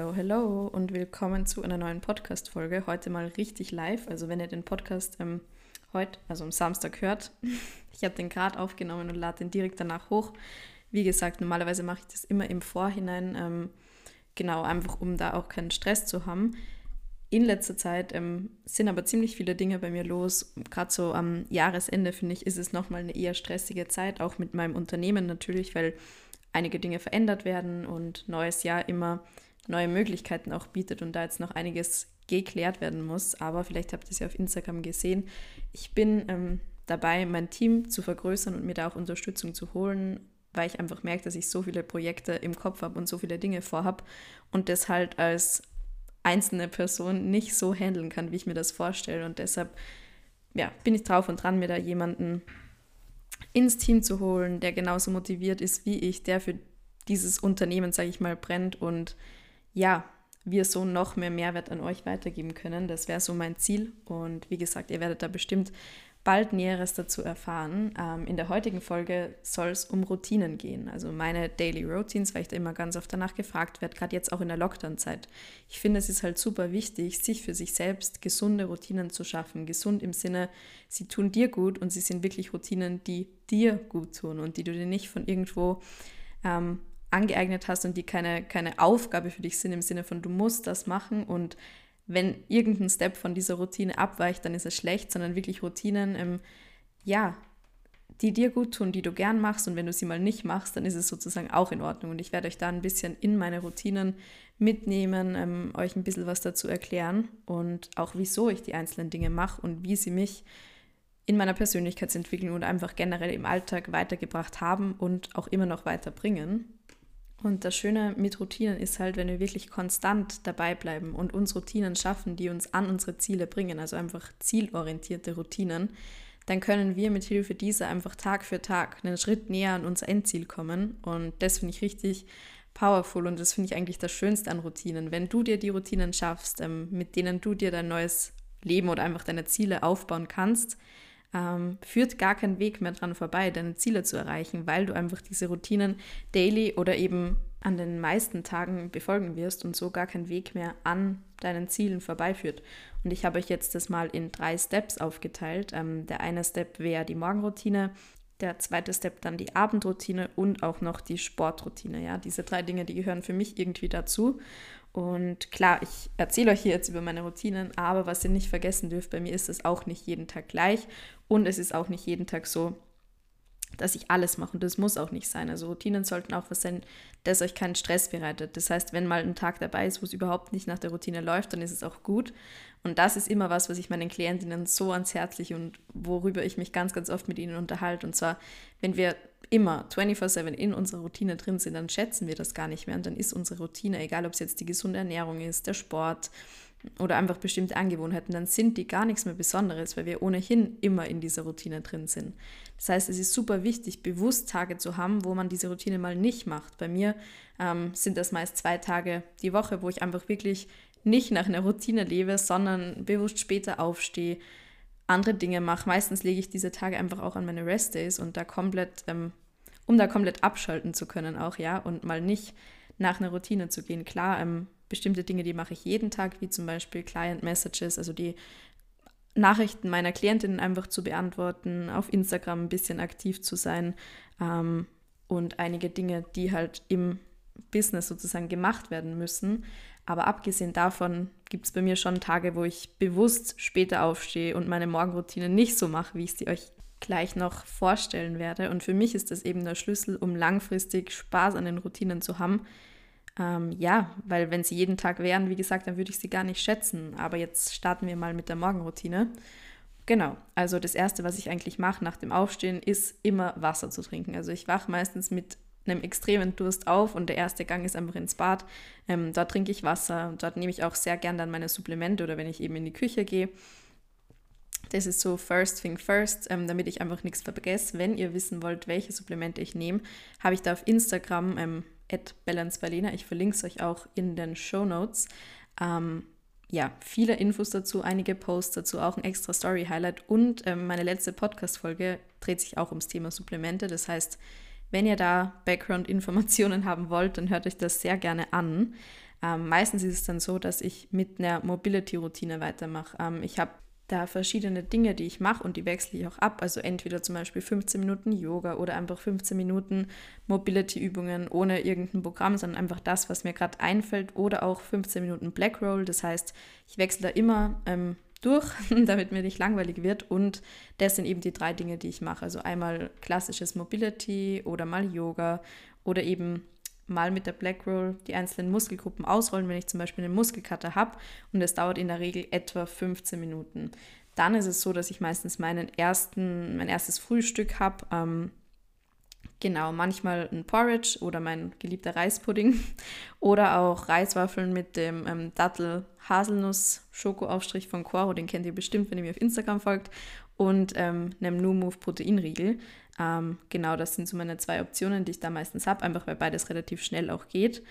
Hello, hello und willkommen zu einer neuen Podcast-Folge. Heute mal richtig live. Also, wenn ihr den Podcast ähm, heute, also am Samstag, hört, ich habe den gerade aufgenommen und lade den direkt danach hoch. Wie gesagt, normalerweise mache ich das immer im Vorhinein, ähm, genau, einfach um da auch keinen Stress zu haben. In letzter Zeit ähm, sind aber ziemlich viele Dinge bei mir los. Gerade so am Jahresende, finde ich, ist es nochmal eine eher stressige Zeit, auch mit meinem Unternehmen natürlich, weil einige Dinge verändert werden und neues Jahr immer neue Möglichkeiten auch bietet und da jetzt noch einiges geklärt werden muss. Aber vielleicht habt ihr es ja auf Instagram gesehen. Ich bin ähm, dabei, mein Team zu vergrößern und mir da auch Unterstützung zu holen, weil ich einfach merke, dass ich so viele Projekte im Kopf habe und so viele Dinge vorhabe und das halt als einzelne Person nicht so handeln kann, wie ich mir das vorstelle. Und deshalb ja, bin ich drauf und dran, mir da jemanden ins Team zu holen, der genauso motiviert ist wie ich, der für dieses Unternehmen, sage ich mal, brennt und ja, wir so noch mehr Mehrwert an euch weitergeben können. Das wäre so mein Ziel. Und wie gesagt, ihr werdet da bestimmt bald Näheres dazu erfahren. Ähm, in der heutigen Folge soll es um Routinen gehen, also meine Daily Routines, weil ich da immer ganz oft danach gefragt werde, gerade jetzt auch in der Lockdown-Zeit. Ich finde, es ist halt super wichtig, sich für sich selbst gesunde Routinen zu schaffen. Gesund im Sinne, sie tun dir gut und sie sind wirklich Routinen, die dir gut tun und die du dir nicht von irgendwo ähm, angeeignet hast und die keine, keine Aufgabe für dich sind im Sinne von, du musst das machen und wenn irgendein Step von dieser Routine abweicht, dann ist es schlecht, sondern wirklich Routinen, ähm, ja, die dir gut tun, die du gern machst und wenn du sie mal nicht machst, dann ist es sozusagen auch in Ordnung. Und ich werde euch da ein bisschen in meine Routinen mitnehmen, ähm, euch ein bisschen was dazu erklären und auch wieso ich die einzelnen Dinge mache und wie sie mich in meiner Persönlichkeitsentwicklung und einfach generell im Alltag weitergebracht haben und auch immer noch weiterbringen. Und das Schöne mit Routinen ist halt, wenn wir wirklich konstant dabei bleiben und uns Routinen schaffen, die uns an unsere Ziele bringen, also einfach zielorientierte Routinen, dann können wir mit Hilfe dieser einfach Tag für Tag einen Schritt näher an unser Endziel kommen. Und das finde ich richtig powerful und das finde ich eigentlich das Schönste an Routinen. Wenn du dir die Routinen schaffst, ähm, mit denen du dir dein neues Leben oder einfach deine Ziele aufbauen kannst, ähm, führt gar kein Weg mehr dran vorbei, deine Ziele zu erreichen, weil du einfach diese Routinen daily oder eben an den meisten Tagen befolgen wirst und so gar kein Weg mehr an deinen Zielen vorbeiführt. Und ich habe euch jetzt das mal in drei Steps aufgeteilt. Ähm, der eine Step wäre die Morgenroutine, der zweite Step dann die Abendroutine und auch noch die Sportroutine. Ja, diese drei Dinge, die gehören für mich irgendwie dazu. Und klar, ich erzähle euch hier jetzt über meine Routinen, aber was ihr nicht vergessen dürft, bei mir ist es auch nicht jeden Tag gleich. Und es ist auch nicht jeden Tag so, dass ich alles mache und das muss auch nicht sein. Also Routinen sollten auch was sein, das euch keinen Stress bereitet. Das heißt, wenn mal ein Tag dabei ist, wo es überhaupt nicht nach der Routine läuft, dann ist es auch gut. Und das ist immer was, was ich meinen Klientinnen so ans Herz lege und worüber ich mich ganz, ganz oft mit ihnen unterhalte. Und zwar, wenn wir immer 24-7 in unserer Routine drin sind, dann schätzen wir das gar nicht mehr. Und dann ist unsere Routine, egal ob es jetzt die gesunde Ernährung ist, der Sport oder einfach bestimmte Angewohnheiten, dann sind die gar nichts mehr Besonderes, weil wir ohnehin immer in dieser Routine drin sind. Das heißt, es ist super wichtig, bewusst Tage zu haben, wo man diese Routine mal nicht macht. Bei mir ähm, sind das meist zwei Tage die Woche, wo ich einfach wirklich nicht nach einer Routine lebe, sondern bewusst später aufstehe, andere Dinge mache. Meistens lege ich diese Tage einfach auch an meine Rest-Days und da komplett, ähm, um da komplett abschalten zu können auch, ja, und mal nicht nach einer Routine zu gehen. Klar, ähm, bestimmte Dinge, die mache ich jeden Tag, wie zum Beispiel Client Messages, also die Nachrichten meiner Klientinnen einfach zu beantworten, auf Instagram ein bisschen aktiv zu sein ähm, und einige Dinge, die halt im Business sozusagen gemacht werden müssen. Aber abgesehen davon gibt es bei mir schon Tage, wo ich bewusst später aufstehe und meine Morgenroutine nicht so mache, wie ich sie euch gleich noch vorstellen werde. Und für mich ist das eben der Schlüssel, um langfristig Spaß an den Routinen zu haben. Ähm, ja, weil wenn sie jeden Tag wären, wie gesagt, dann würde ich sie gar nicht schätzen. Aber jetzt starten wir mal mit der Morgenroutine. Genau, also das Erste, was ich eigentlich mache nach dem Aufstehen, ist immer Wasser zu trinken. Also ich wache meistens mit einem extremen Durst auf und der erste Gang ist einfach ins Bad. Ähm, dort trinke ich Wasser und dort nehme ich auch sehr gern dann meine Supplemente oder wenn ich eben in die Küche gehe. Das ist so First Thing First, ähm, damit ich einfach nichts vergesse. Wenn ihr wissen wollt, welche Supplemente ich nehme, habe ich da auf Instagram ähm, @balanceberliner. Ich verlinke es euch auch in den Show Notes. Ähm, ja, viele Infos dazu, einige Posts dazu, auch ein extra Story-Highlight und ähm, meine letzte Podcast-Folge dreht sich auch ums Thema Supplemente. Das heißt, wenn ihr da Background-Informationen haben wollt, dann hört euch das sehr gerne an. Ähm, meistens ist es dann so, dass ich mit einer Mobility-Routine weitermache. Ähm, ich habe da verschiedene Dinge, die ich mache und die wechsle ich auch ab. Also entweder zum Beispiel 15 Minuten Yoga oder einfach 15 Minuten Mobility-Übungen ohne irgendein Programm, sondern einfach das, was mir gerade einfällt. Oder auch 15 Minuten Black Roll. Das heißt, ich wechsle da immer ähm, durch, damit mir nicht langweilig wird. Und das sind eben die drei Dinge, die ich mache. Also einmal klassisches Mobility oder mal Yoga oder eben mal mit der Black Roll die einzelnen Muskelgruppen ausrollen, wenn ich zum Beispiel eine Muskelkater habe und es dauert in der Regel etwa 15 Minuten. Dann ist es so, dass ich meistens meinen ersten, mein erstes Frühstück habe. Ähm, genau, manchmal ein Porridge oder mein geliebter Reispudding oder auch Reiswaffeln mit dem ähm, Dattel-Haselnuss-Schokoaufstrich von Coro, den kennt ihr bestimmt, wenn ihr mir auf Instagram folgt, und ähm, einem New Move Proteinriegel. Ähm, genau, das sind so meine zwei Optionen, die ich da meistens habe, einfach weil beides relativ schnell auch geht.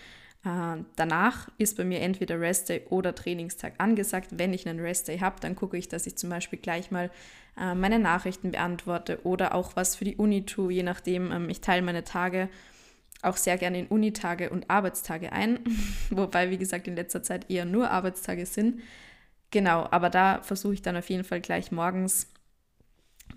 Äh, danach ist bei mir entweder Restday oder Trainingstag angesagt. Wenn ich einen Restday habe, dann gucke ich, dass ich zum Beispiel gleich mal äh, meine Nachrichten beantworte oder auch was für die Uni tue, je nachdem. Ähm, ich teile meine Tage auch sehr gerne in Unitage und Arbeitstage ein, wobei, wie gesagt, in letzter Zeit eher nur Arbeitstage sind. Genau, aber da versuche ich dann auf jeden Fall gleich morgens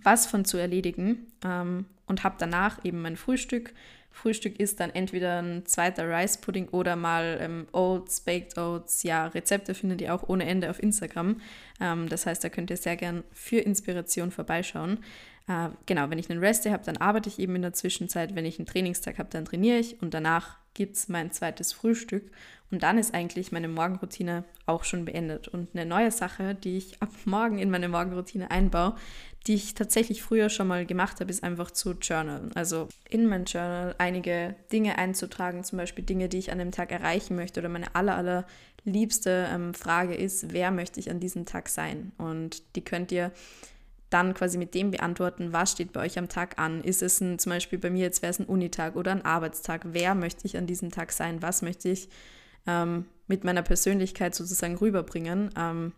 was von zu erledigen ähm, und habe danach eben mein Frühstück. Frühstück ist dann entweder ein zweiter Rice Pudding oder mal ähm, Oats, Baked Oats. Ja, Rezepte findet ihr auch ohne Ende auf Instagram. Ähm, das heißt, da könnt ihr sehr gern für Inspiration vorbeischauen. Äh, genau, wenn ich einen Rest habe, dann arbeite ich eben in der Zwischenzeit. Wenn ich einen Trainingstag habe, dann trainiere ich und danach gibt es mein zweites Frühstück. Und dann ist eigentlich meine Morgenroutine auch schon beendet. Und eine neue Sache, die ich ab morgen in meine Morgenroutine einbaue, die ich tatsächlich früher schon mal gemacht habe, ist einfach zu journalen. Also in mein Journal einige Dinge einzutragen, zum Beispiel Dinge, die ich an dem Tag erreichen möchte. Oder meine aller, aller liebste ähm, Frage ist, wer möchte ich an diesem Tag sein? Und die könnt ihr dann quasi mit dem beantworten, was steht bei euch am Tag an. Ist es ein, zum Beispiel bei mir jetzt wäre es ein Unitag oder ein Arbeitstag. Wer möchte ich an diesem Tag sein? Was möchte ich ähm, mit meiner Persönlichkeit sozusagen rüberbringen? Ähm,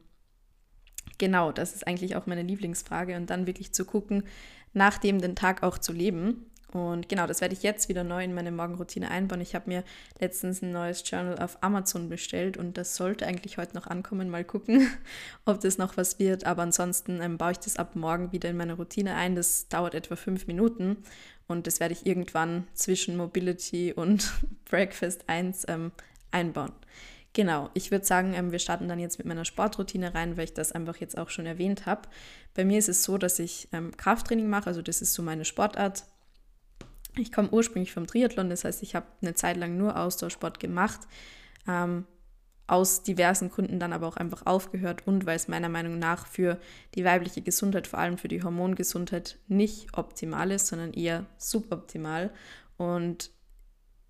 Genau, das ist eigentlich auch meine Lieblingsfrage und dann wirklich zu gucken, nach dem den Tag auch zu leben. Und genau, das werde ich jetzt wieder neu in meine Morgenroutine einbauen. Ich habe mir letztens ein neues Journal auf Amazon bestellt und das sollte eigentlich heute noch ankommen. Mal gucken, ob das noch was wird. Aber ansonsten ähm, baue ich das ab morgen wieder in meine Routine ein. Das dauert etwa fünf Minuten und das werde ich irgendwann zwischen Mobility und Breakfast 1 ähm, einbauen. Genau, ich würde sagen, ähm, wir starten dann jetzt mit meiner Sportroutine rein, weil ich das einfach jetzt auch schon erwähnt habe. Bei mir ist es so, dass ich ähm, Krafttraining mache, also das ist so meine Sportart. Ich komme ursprünglich vom Triathlon, das heißt, ich habe eine Zeit lang nur Ausdauersport gemacht, ähm, aus diversen Gründen dann aber auch einfach aufgehört und weil es meiner Meinung nach für die weibliche Gesundheit, vor allem für die Hormongesundheit, nicht optimal ist, sondern eher suboptimal. Und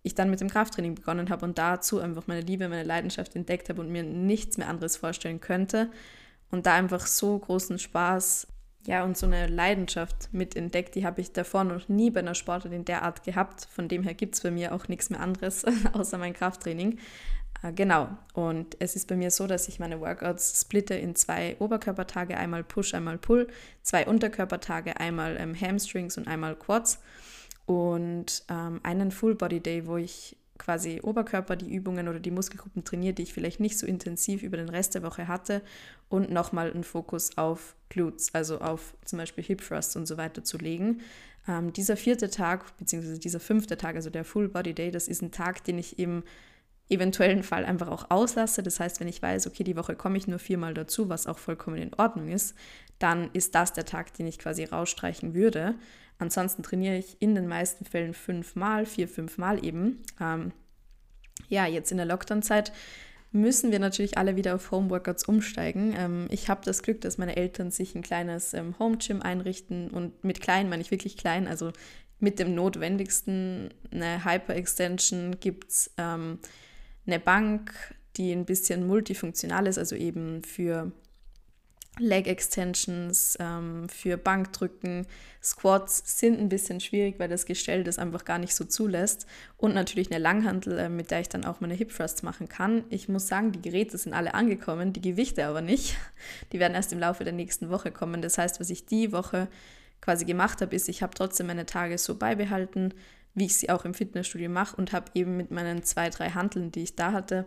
ich dann mit dem Krafttraining begonnen habe und dazu einfach meine Liebe, meine Leidenschaft entdeckt habe und mir nichts mehr anderes vorstellen könnte und da einfach so großen Spaß ja, und so eine Leidenschaft mit entdeckt, die habe ich davor noch nie bei einer Sportart in der Art gehabt. Von dem her gibt es bei mir auch nichts mehr anderes außer mein Krafttraining. Äh, genau, und es ist bei mir so, dass ich meine Workouts splitte in zwei Oberkörpertage, einmal Push, einmal Pull, zwei Unterkörpertage, einmal ähm, Hamstrings und einmal Quads und ähm, einen Full Body Day, wo ich quasi Oberkörper die Übungen oder die Muskelgruppen trainiere, die ich vielleicht nicht so intensiv über den Rest der Woche hatte und nochmal einen Fokus auf Glutes, also auf zum Beispiel Hip Thrusts und so weiter zu legen. Ähm, dieser vierte Tag, beziehungsweise dieser fünfte Tag, also der Full Body Day, das ist ein Tag, den ich im eventuellen Fall einfach auch auslasse. Das heißt, wenn ich weiß, okay, die Woche komme ich nur viermal dazu, was auch vollkommen in Ordnung ist, dann ist das der Tag, den ich quasi rausstreichen würde. Ansonsten trainiere ich in den meisten Fällen fünfmal, vier, fünfmal eben. Ähm, ja, jetzt in der Lockdown-Zeit müssen wir natürlich alle wieder auf Homeworkouts umsteigen. Ähm, ich habe das Glück, dass meine Eltern sich ein kleines ähm, Home-Gym einrichten und mit klein meine ich wirklich klein, also mit dem Notwendigsten. Eine Hyper-Extension gibt es, ähm, eine Bank, die ein bisschen multifunktional ist, also eben für Leg Extensions, ähm, für Bankdrücken, Squats sind ein bisschen schwierig, weil das Gestell das einfach gar nicht so zulässt. Und natürlich eine Langhantel, äh, mit der ich dann auch meine Hip Thrusts machen kann. Ich muss sagen, die Geräte sind alle angekommen, die Gewichte aber nicht. Die werden erst im Laufe der nächsten Woche kommen. Das heißt, was ich die Woche quasi gemacht habe, ist, ich habe trotzdem meine Tage so beibehalten, wie ich sie auch im Fitnessstudio mache und habe eben mit meinen zwei, drei Hanteln, die ich da hatte,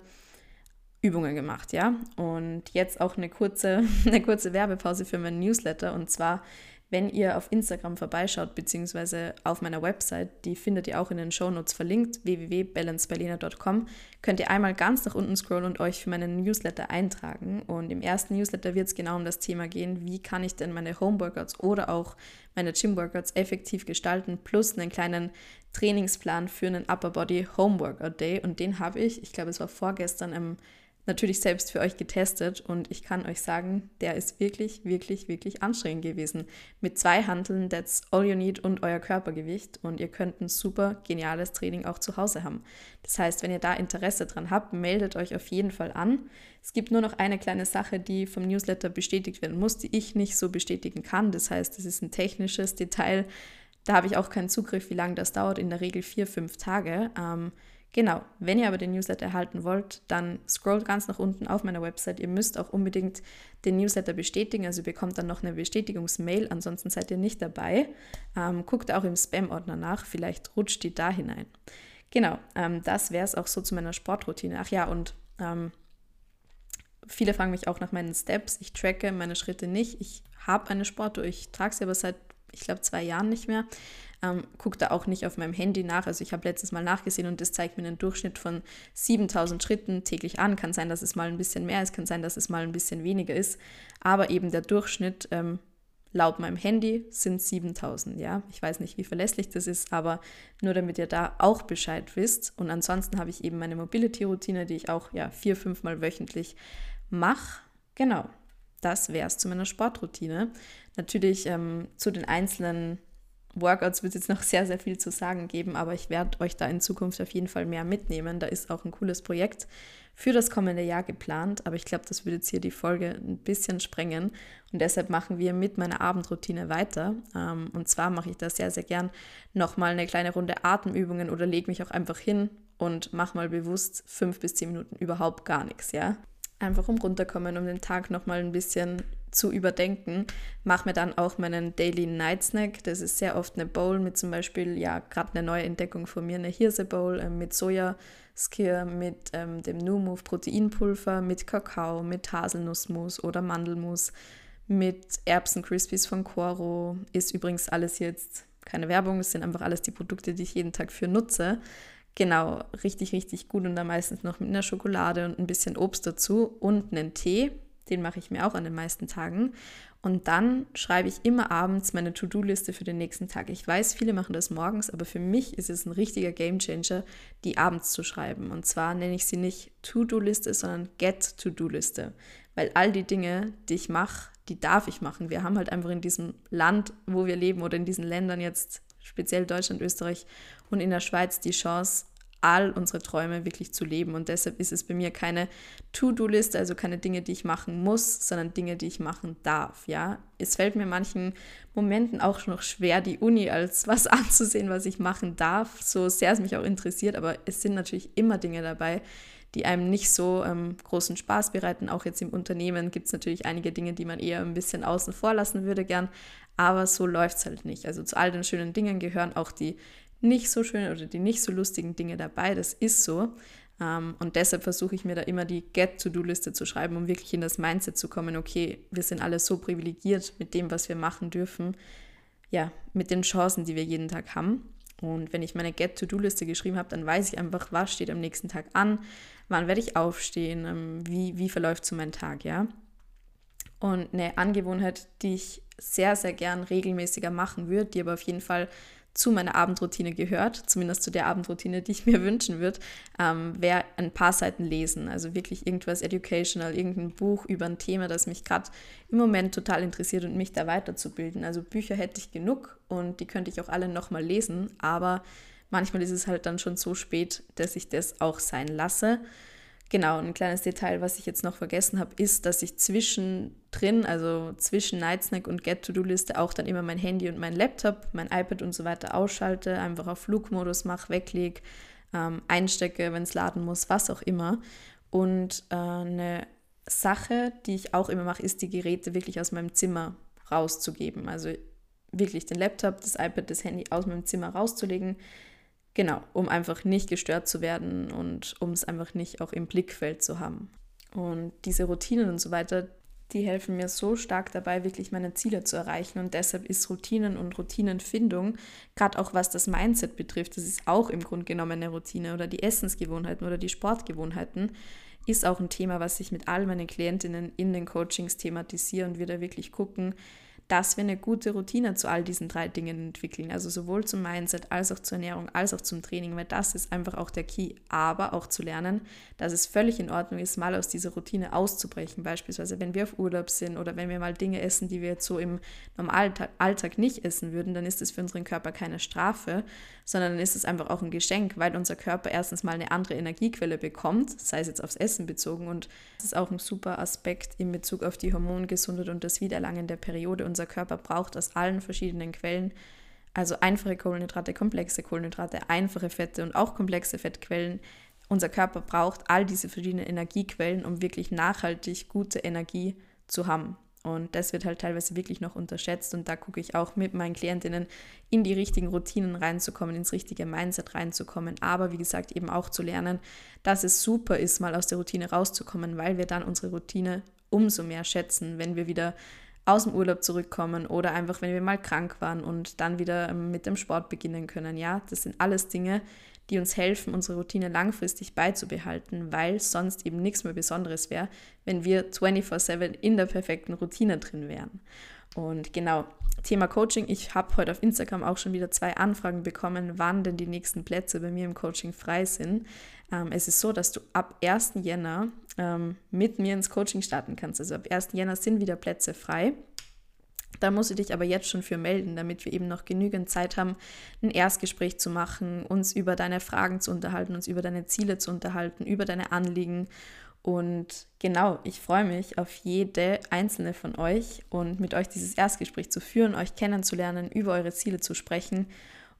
Übungen gemacht, ja. Und jetzt auch eine kurze, eine kurze Werbepause für meinen Newsletter. Und zwar wenn ihr auf Instagram vorbeischaut, beziehungsweise auf meiner Website, die findet ihr auch in den Shownotes verlinkt, www.balanceberliner.com, könnt ihr einmal ganz nach unten scrollen und euch für meinen Newsletter eintragen. Und im ersten Newsletter wird es genau um das Thema gehen, wie kann ich denn meine Homeworkouts oder auch meine Gym-Workouts effektiv gestalten, plus einen kleinen Trainingsplan für einen Upper Body Homeworkout Day. Und den habe ich, ich glaube, es war vorgestern im natürlich selbst für euch getestet und ich kann euch sagen, der ist wirklich, wirklich, wirklich anstrengend gewesen. Mit zwei Handeln, that's all you need und euer Körpergewicht und ihr könnt ein super geniales Training auch zu Hause haben. Das heißt, wenn ihr da Interesse dran habt, meldet euch auf jeden Fall an. Es gibt nur noch eine kleine Sache, die vom Newsletter bestätigt werden muss, die ich nicht so bestätigen kann. Das heißt, es ist ein technisches Detail. Da habe ich auch keinen Zugriff, wie lange das dauert. In der Regel vier, fünf Tage. Ähm, Genau, wenn ihr aber den Newsletter erhalten wollt, dann scrollt ganz nach unten auf meiner Website. Ihr müsst auch unbedingt den Newsletter bestätigen, also ihr bekommt dann noch eine Bestätigungsmail, ansonsten seid ihr nicht dabei. Ähm, guckt auch im Spam-Ordner nach, vielleicht rutscht die da hinein. Genau, ähm, das wäre es auch so zu meiner Sportroutine. Ach ja, und ähm, viele fragen mich auch nach meinen Steps. Ich tracke meine Schritte nicht. Ich habe eine Sportuhr, ich trage sie aber seit, ich glaube, zwei Jahren nicht mehr ähm, gucke da auch nicht auf meinem Handy nach. Also ich habe letztes Mal nachgesehen und das zeigt mir einen Durchschnitt von 7000 Schritten täglich an. Kann sein, dass es mal ein bisschen mehr ist, kann sein, dass es mal ein bisschen weniger ist. Aber eben der Durchschnitt ähm, laut meinem Handy sind 7000. Ja, ich weiß nicht, wie verlässlich das ist, aber nur damit ihr da auch Bescheid wisst. Und ansonsten habe ich eben meine Mobility-Routine, die ich auch ja vier, fünfmal wöchentlich mache. Genau, das wäre es zu meiner Sportroutine. Natürlich ähm, zu den einzelnen Workouts wird es jetzt noch sehr, sehr viel zu sagen geben, aber ich werde euch da in Zukunft auf jeden Fall mehr mitnehmen. Da ist auch ein cooles Projekt für das kommende Jahr geplant, aber ich glaube, das würde jetzt hier die Folge ein bisschen sprengen und deshalb machen wir mit meiner Abendroutine weiter. Ähm, und zwar mache ich da sehr, sehr gern nochmal eine kleine Runde Atemübungen oder lege mich auch einfach hin und mache mal bewusst fünf bis zehn Minuten überhaupt gar nichts, ja. Einfach um runterkommen, um den Tag nochmal ein bisschen zu überdenken, mache mir dann auch meinen Daily Night Snack. Das ist sehr oft eine Bowl mit zum Beispiel, ja, gerade eine neue Entdeckung von mir, eine Hirse Bowl äh, mit Sojaskir, mit ähm, dem New Move Proteinpulver, mit Kakao, mit Haselnussmus oder Mandelmus, mit Erbsen Crispies von Coro. Ist übrigens alles jetzt keine Werbung, es sind einfach alles die Produkte, die ich jeden Tag für nutze. Genau, richtig, richtig gut und dann meistens noch mit einer Schokolade und ein bisschen Obst dazu und einen Tee den mache ich mir auch an den meisten Tagen. Und dann schreibe ich immer abends meine To-Do-Liste für den nächsten Tag. Ich weiß, viele machen das morgens, aber für mich ist es ein richtiger Gamechanger, die abends zu schreiben. Und zwar nenne ich sie nicht To-Do-Liste, sondern Get-To-Do-Liste. Weil all die Dinge, die ich mache, die darf ich machen. Wir haben halt einfach in diesem Land, wo wir leben oder in diesen Ländern jetzt, speziell Deutschland, Österreich und in der Schweiz, die Chance, all unsere Träume wirklich zu leben. Und deshalb ist es bei mir keine To-Do-Liste, also keine Dinge, die ich machen muss, sondern Dinge, die ich machen darf. Ja, es fällt mir manchen Momenten auch noch schwer, die Uni als was anzusehen, was ich machen darf, so sehr es mich auch interessiert. Aber es sind natürlich immer Dinge dabei, die einem nicht so ähm, großen Spaß bereiten. Auch jetzt im Unternehmen gibt es natürlich einige Dinge, die man eher ein bisschen außen vor lassen würde gern. Aber so läuft es halt nicht. Also zu all den schönen Dingen gehören auch die nicht so schönen oder die nicht so lustigen Dinge dabei. Das ist so. Ähm, und deshalb versuche ich mir da immer die Get-To-Do-Liste zu schreiben, um wirklich in das Mindset zu kommen, okay, wir sind alle so privilegiert mit dem, was wir machen dürfen, ja, mit den Chancen, die wir jeden Tag haben. Und wenn ich meine Get-To-Do-Liste geschrieben habe, dann weiß ich einfach, was steht am nächsten Tag an, wann werde ich aufstehen, ähm, wie, wie verläuft so mein Tag, ja. Und eine Angewohnheit, die ich sehr, sehr gern regelmäßiger machen würde, die aber auf jeden Fall zu meiner Abendroutine gehört, zumindest zu der Abendroutine, die ich mir wünschen würde, ähm, wäre ein paar Seiten lesen. Also wirklich irgendwas educational, irgendein Buch über ein Thema, das mich gerade im Moment total interessiert und mich da weiterzubilden. Also Bücher hätte ich genug und die könnte ich auch alle nochmal lesen, aber manchmal ist es halt dann schon so spät, dass ich das auch sein lasse. Genau, ein kleines Detail, was ich jetzt noch vergessen habe, ist, dass ich zwischendrin, also zwischen Nightsnack und Get-To-Do-Liste auch dann immer mein Handy und mein Laptop, mein iPad und so weiter ausschalte, einfach auf Flugmodus mache, weglege, ähm, einstecke, wenn es laden muss, was auch immer. Und äh, eine Sache, die ich auch immer mache, ist, die Geräte wirklich aus meinem Zimmer rauszugeben. Also wirklich den Laptop, das iPad, das Handy aus meinem Zimmer rauszulegen, Genau, um einfach nicht gestört zu werden und um es einfach nicht auch im Blickfeld zu haben. Und diese Routinen und so weiter, die helfen mir so stark dabei, wirklich meine Ziele zu erreichen. Und deshalb ist Routinen und Routinenfindung, gerade auch was das Mindset betrifft, das ist auch im Grunde genommen eine Routine oder die Essensgewohnheiten oder die Sportgewohnheiten, ist auch ein Thema, was ich mit all meinen Klientinnen in den Coachings thematisiere und wir da wirklich gucken, dass wir eine gute Routine zu all diesen drei Dingen entwickeln. Also sowohl zum Mindset als auch zur Ernährung als auch zum Training, weil das ist einfach auch der Key. Aber auch zu lernen, dass es völlig in Ordnung ist, mal aus dieser Routine auszubrechen. Beispielsweise, wenn wir auf Urlaub sind oder wenn wir mal Dinge essen, die wir jetzt so im normalen Alltag nicht essen würden, dann ist es für unseren Körper keine Strafe, sondern dann ist es einfach auch ein Geschenk, weil unser Körper erstens mal eine andere Energiequelle bekommt, sei es jetzt aufs Essen bezogen. Und das ist auch ein super Aspekt in Bezug auf die Hormongesundheit und das Wiedererlangen der Periode. Und unser Körper braucht aus allen verschiedenen Quellen, also einfache Kohlenhydrate, komplexe Kohlenhydrate, einfache Fette und auch komplexe Fettquellen. Unser Körper braucht all diese verschiedenen Energiequellen, um wirklich nachhaltig gute Energie zu haben. Und das wird halt teilweise wirklich noch unterschätzt. Und da gucke ich auch mit meinen Klientinnen in die richtigen Routinen reinzukommen, ins richtige Mindset reinzukommen. Aber wie gesagt, eben auch zu lernen, dass es super ist, mal aus der Routine rauszukommen, weil wir dann unsere Routine umso mehr schätzen, wenn wir wieder aus dem Urlaub zurückkommen oder einfach, wenn wir mal krank waren und dann wieder ähm, mit dem Sport beginnen können. Ja, das sind alles Dinge, die uns helfen, unsere Routine langfristig beizubehalten, weil sonst eben nichts mehr Besonderes wäre, wenn wir 24/7 in der perfekten Routine drin wären. Und genau, Thema Coaching. Ich habe heute auf Instagram auch schon wieder zwei Anfragen bekommen, wann denn die nächsten Plätze bei mir im Coaching frei sind. Ähm, es ist so, dass du ab 1. Jänner ähm, mit mir ins Coaching starten kannst. Also ab 1. Jänner sind wieder Plätze frei. Da musst du dich aber jetzt schon für melden, damit wir eben noch genügend Zeit haben, ein Erstgespräch zu machen, uns über deine Fragen zu unterhalten, uns über deine Ziele zu unterhalten, über deine Anliegen. Und genau, ich freue mich auf jede einzelne von euch und mit euch dieses Erstgespräch zu führen, euch kennenzulernen, über eure Ziele zu sprechen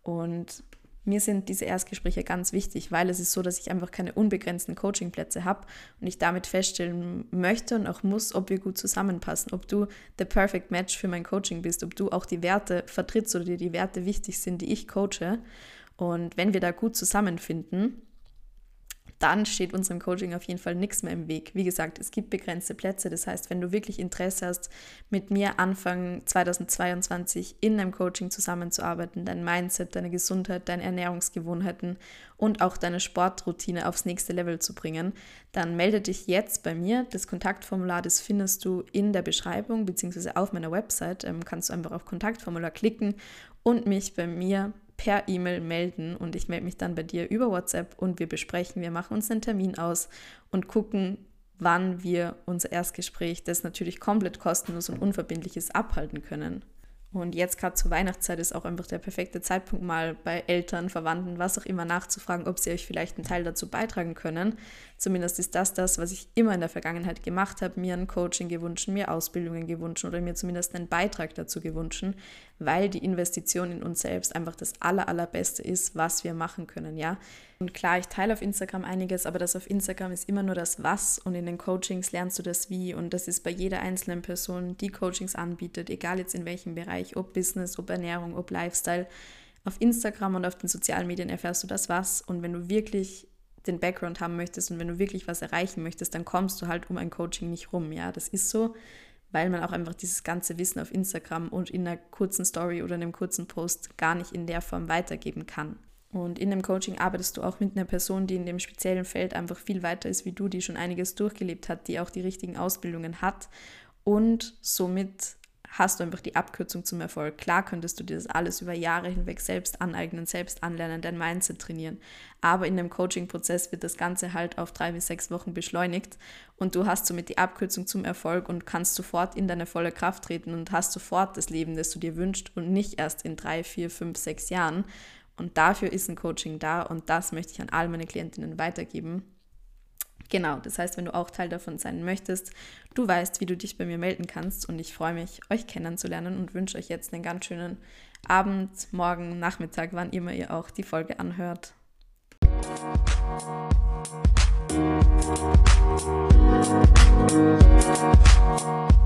und mir sind diese Erstgespräche ganz wichtig, weil es ist so, dass ich einfach keine unbegrenzten Coachingplätze habe und ich damit feststellen möchte und auch muss, ob wir gut zusammenpassen, ob du the perfect match für mein Coaching bist, ob du auch die Werte vertrittst oder dir die Werte wichtig sind, die ich coache. Und wenn wir da gut zusammenfinden, dann steht unserem Coaching auf jeden Fall nichts mehr im Weg. Wie gesagt, es gibt begrenzte Plätze. Das heißt, wenn du wirklich Interesse hast, mit mir Anfang 2022 in einem Coaching zusammenzuarbeiten, dein Mindset, deine Gesundheit, deine Ernährungsgewohnheiten und auch deine Sportroutine aufs nächste Level zu bringen, dann melde dich jetzt bei mir. Das Kontaktformular, das findest du in der Beschreibung bzw. auf meiner Website. Ähm, kannst du einfach auf Kontaktformular klicken und mich bei mir per E-Mail melden und ich melde mich dann bei dir über WhatsApp und wir besprechen, wir machen uns einen Termin aus und gucken, wann wir unser Erstgespräch, das natürlich komplett kostenlos und unverbindlich ist, abhalten können. Und jetzt gerade zur Weihnachtszeit ist auch einfach der perfekte Zeitpunkt, mal bei Eltern, Verwandten, was auch immer nachzufragen, ob sie euch vielleicht einen Teil dazu beitragen können. Zumindest ist das das, was ich immer in der Vergangenheit gemacht habe, mir ein Coaching gewünscht, mir Ausbildungen gewünscht oder mir zumindest einen Beitrag dazu gewünscht, weil die Investition in uns selbst einfach das aller, allerbeste ist, was wir machen können, ja. Und klar, ich teile auf Instagram einiges, aber das auf Instagram ist immer nur das Was und in den Coachings lernst du das Wie und das ist bei jeder einzelnen Person, die Coachings anbietet, egal jetzt in welchem Bereich, ob Business, ob Ernährung, ob Lifestyle. Auf Instagram und auf den sozialen Medien erfährst du das Was und wenn du wirklich den Background haben möchtest und wenn du wirklich was erreichen möchtest, dann kommst du halt um ein Coaching nicht rum, ja, das ist so weil man auch einfach dieses ganze Wissen auf Instagram und in einer kurzen Story oder einem kurzen Post gar nicht in der Form weitergeben kann. Und in dem Coaching arbeitest du auch mit einer Person, die in dem speziellen Feld einfach viel weiter ist wie du, die schon einiges durchgelebt hat, die auch die richtigen Ausbildungen hat und somit hast du einfach die Abkürzung zum Erfolg. Klar könntest du dir das alles über Jahre hinweg selbst aneignen, selbst anlernen, dein Mindset trainieren. Aber in dem Coaching-Prozess wird das Ganze halt auf drei bis sechs Wochen beschleunigt und du hast somit die Abkürzung zum Erfolg und kannst sofort in deine volle Kraft treten und hast sofort das Leben, das du dir wünschst und nicht erst in drei, vier, fünf, sechs Jahren. Und dafür ist ein Coaching da und das möchte ich an all meine Klientinnen weitergeben. Genau, das heißt, wenn du auch Teil davon sein möchtest, du weißt, wie du dich bei mir melden kannst und ich freue mich, euch kennenzulernen und wünsche euch jetzt einen ganz schönen Abend, Morgen, Nachmittag, wann immer ihr auch die Folge anhört. Musik